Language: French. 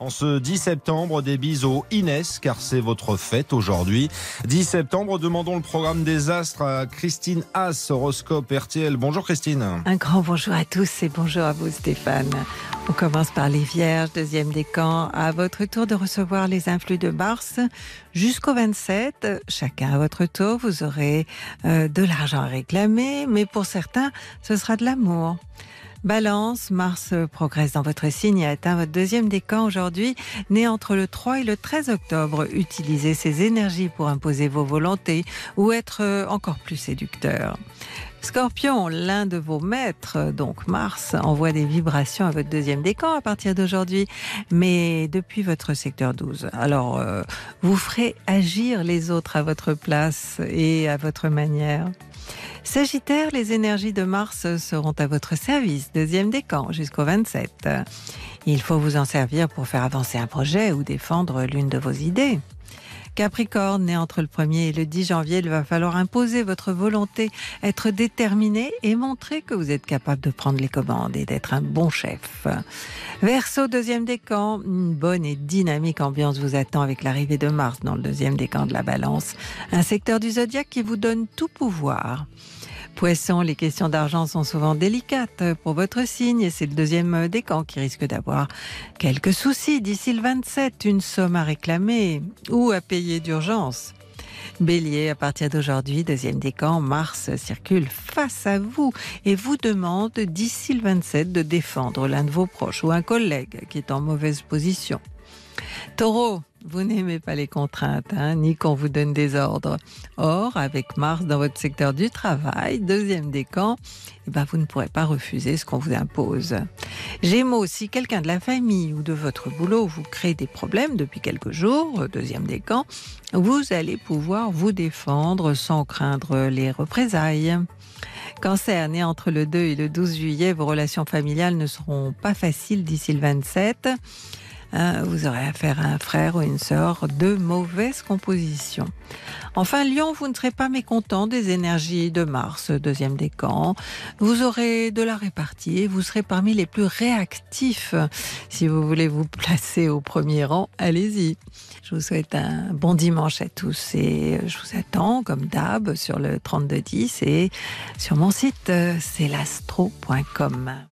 En ce 10 septembre, des biseaux Inès, car c'est votre fête aujourd'hui. 10 septembre, demandons le programme des astres à Christine Haas, horoscope RTL. Bonjour Christine. Un grand bonjour à tous et bonjour à vous Stéphane. On commence par les Vierges, deuxième décan. À votre tour de recevoir les influx de Mars jusqu'au 27. Chacun à votre tour, vous aurez euh, de l'argent à réclamer, mais pour certains, ce sera de l'amour. Balance, Mars progresse dans votre signe et atteint votre deuxième décan aujourd'hui, né entre le 3 et le 13 octobre. Utilisez ces énergies pour imposer vos volontés ou être encore plus séducteur. Scorpion, l'un de vos maîtres, donc Mars, envoie des vibrations à votre deuxième décan à partir d'aujourd'hui, mais depuis votre secteur 12. Alors, euh, vous ferez agir les autres à votre place et à votre manière. Sagittaire, les énergies de Mars seront à votre service, deuxième décan jusqu'au 27. Il faut vous en servir pour faire avancer un projet ou défendre l'une de vos idées. Capricorne, né entre le 1er et le 10 janvier, il va falloir imposer votre volonté, être déterminé et montrer que vous êtes capable de prendre les commandes et d'être un bon chef. Verseau, deuxième décan, une bonne et dynamique ambiance vous attend avec l'arrivée de Mars dans le deuxième décan de la balance, un secteur du zodiaque qui vous donne tout pouvoir. Poisson, les questions d'argent sont souvent délicates pour votre signe et c'est le deuxième décan qui risque d'avoir quelques soucis. D'ici le 27, une somme à réclamer ou à payer d'urgence. Bélier, à partir d'aujourd'hui, deuxième décan, Mars circule face à vous et vous demande d'ici le 27 de défendre l'un de vos proches ou un collègue qui est en mauvaise position. Taureau, vous n'aimez pas les contraintes, hein, ni qu'on vous donne des ordres. Or, avec Mars dans votre secteur du travail, deuxième décan, eh ben, vous ne pourrez pas refuser ce qu'on vous impose. Gémeaux, si quelqu'un de la famille ou de votre boulot vous crée des problèmes depuis quelques jours, deuxième décan, vous allez pouvoir vous défendre sans craindre les représailles. Cancer, né entre le 2 et le 12 juillet, vos relations familiales ne seront pas faciles d'ici le 27. Hein, vous aurez affaire à un frère ou une sœur de mauvaise composition. Enfin, Lion, vous ne serez pas mécontent des énergies de Mars, deuxième décan. Vous aurez de la répartie et vous serez parmi les plus réactifs. Si vous voulez vous placer au premier rang, allez-y. Je vous souhaite un bon dimanche à tous et je vous attends, comme d'hab, sur le 3210 et sur mon site, c'est l'astro.com.